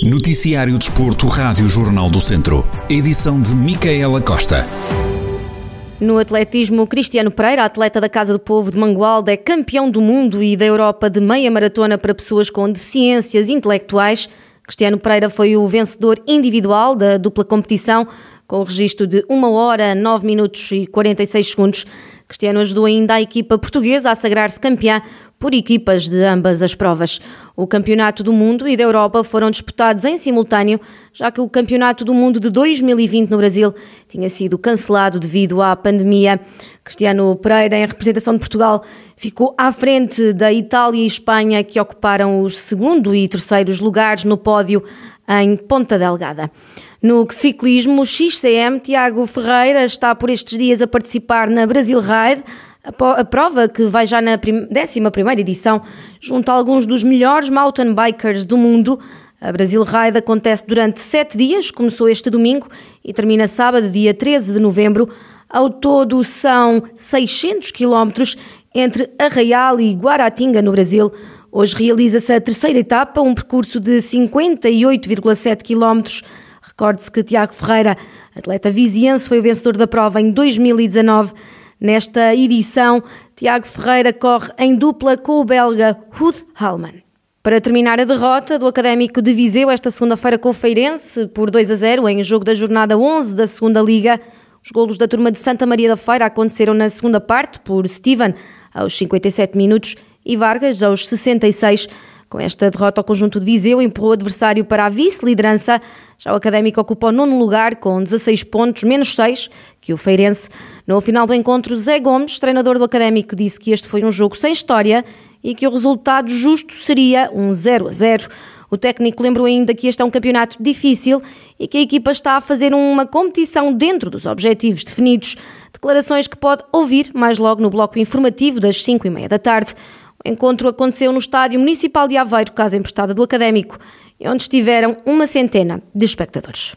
Noticiário Desporto, Rádio Jornal do Centro. Edição de Micaela Costa. No atletismo, Cristiano Pereira, atleta da Casa do Povo de Mangualde, é campeão do mundo e da Europa de meia maratona para pessoas com deficiências intelectuais. Cristiano Pereira foi o vencedor individual da dupla competição, com o registro de 1 hora, 9 minutos e 46 segundos. Cristiano ajudou ainda a equipa portuguesa a sagrar-se campeã por equipas de ambas as provas. O Campeonato do Mundo e da Europa foram disputados em simultâneo, já que o Campeonato do Mundo de 2020 no Brasil tinha sido cancelado devido à pandemia. Cristiano Pereira, em representação de Portugal, ficou à frente da Itália e Espanha, que ocuparam os segundo e terceiros lugares no pódio em Ponta Delgada. No ciclismo, XCM, Tiago Ferreira está por estes dias a participar na Brasil Ride, a prova que vai já na 11 edição, junto a alguns dos melhores mountain bikers do mundo. A Brasil Ride acontece durante sete dias, começou este domingo e termina sábado, dia 13 de novembro. Ao todo são 600 quilómetros entre Arraial e Guaratinga, no Brasil. Hoje realiza-se a terceira etapa, um percurso de 58,7 quilómetros Recorde-se que Tiago Ferreira, atleta viziense, foi o vencedor da prova em 2019. Nesta edição, Tiago Ferreira corre em dupla com o belga Ruud Hallman. Para terminar a derrota do Académico de Viseu esta segunda-feira com o Feirense por 2 a 0 em jogo da jornada 11 da Segunda Liga, os golos da turma de Santa Maria da Feira aconteceram na segunda parte por Steven aos 57 minutos e Vargas aos 66. Com esta derrota, o conjunto de Viseu empurrou o adversário para a vice-liderança. Já o Académico ocupa o nono lugar com 16 pontos, menos 6 que o Feirense. No final do encontro, Zé Gomes, treinador do Académico, disse que este foi um jogo sem história e que o resultado justo seria um 0 a 0. O técnico lembrou ainda que este é um campeonato difícil e que a equipa está a fazer uma competição dentro dos objetivos definidos. Declarações que pode ouvir mais logo no bloco informativo das 5 e meia da tarde. O encontro aconteceu no Estádio Municipal de Aveiro, casa emprestada do Académico, onde estiveram uma centena de espectadores.